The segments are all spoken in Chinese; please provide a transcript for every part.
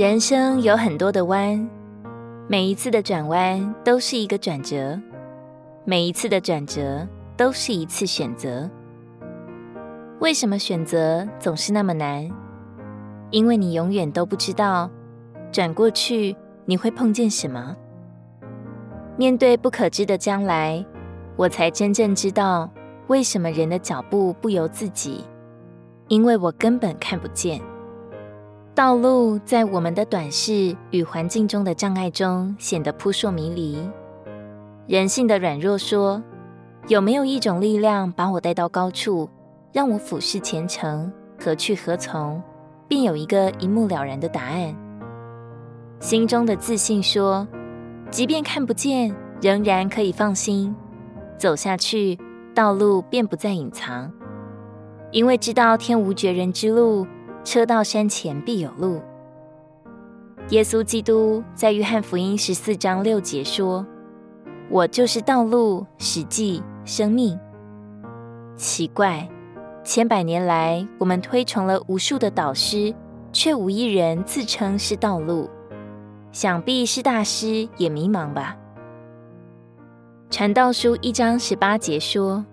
人生有很多的弯，每一次的转弯都是一个转折，每一次的转折都是一次选择。为什么选择总是那么难？因为你永远都不知道转过去你会碰见什么。面对不可知的将来，我才真正知道为什么人的脚步不由自己，因为我根本看不见。道路在我们的短视与环境中的障碍中显得扑朔迷离。人性的软弱说：“有没有一种力量把我带到高处，让我俯视前程，何去何从？”便有一个一目了然的答案。心中的自信说：“即便看不见，仍然可以放心走下去，道路便不再隐藏，因为知道天无绝人之路。”车到山前必有路。耶稣基督在约翰福音十四章六节说：“我就是道路、实际、生命。”奇怪，千百年来，我们推崇了无数的导师，却无一人自称是道路。想必是大师也迷茫吧？传道书一章十八节说：“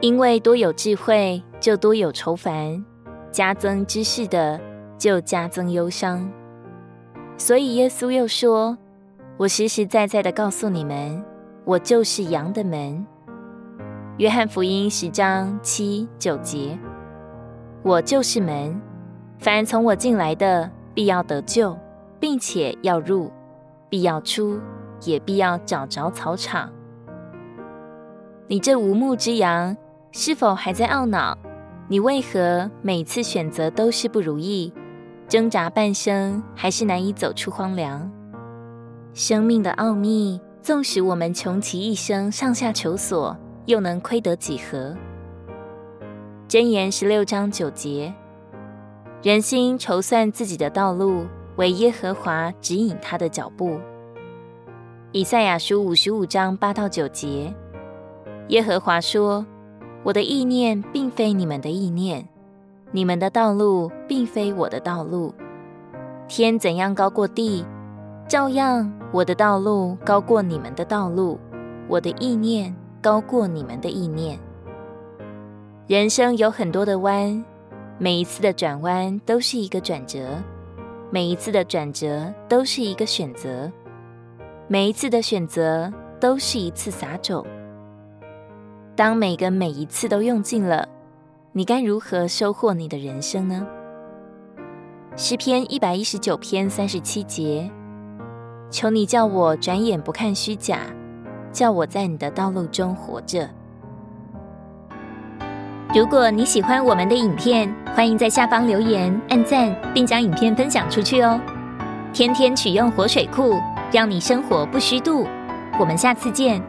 因为多有智慧，就多有愁烦。”加增知识的，就加增忧伤。所以耶稣又说：“我实实在在的告诉你们，我就是羊的门。”约翰福音十章七九节：“我就是门，凡从我进来的，必要得救，并且要入，必要出，也必要找着草场。”你这无牧之羊，是否还在懊恼？你为何每次选择都是不如意，挣扎半生还是难以走出荒凉？生命的奥秘，纵使我们穷其一生上下求索，又能亏得几何？箴言十六章九节：人心筹算自己的道路，为耶和华指引他的脚步。以赛亚书五十五章八到九节：耶和华说。我的意念并非你们的意念，你们的道路并非我的道路。天怎样高过地，照样我的道路高过你们的道路，我的意念高过你们的意念。人生有很多的弯，每一次的转弯都是一个转折，每一次的转折都是一个选择，每一次的选择都是一次撒种。当每个每一次都用尽了，你该如何收获你的人生呢？诗篇一百一十九篇三十七节，求你叫我转眼不看虚假，叫我在你的道路中活着。如果你喜欢我们的影片，欢迎在下方留言、按赞，并将影片分享出去哦。天天取用活水库，让你生活不虚度。我们下次见。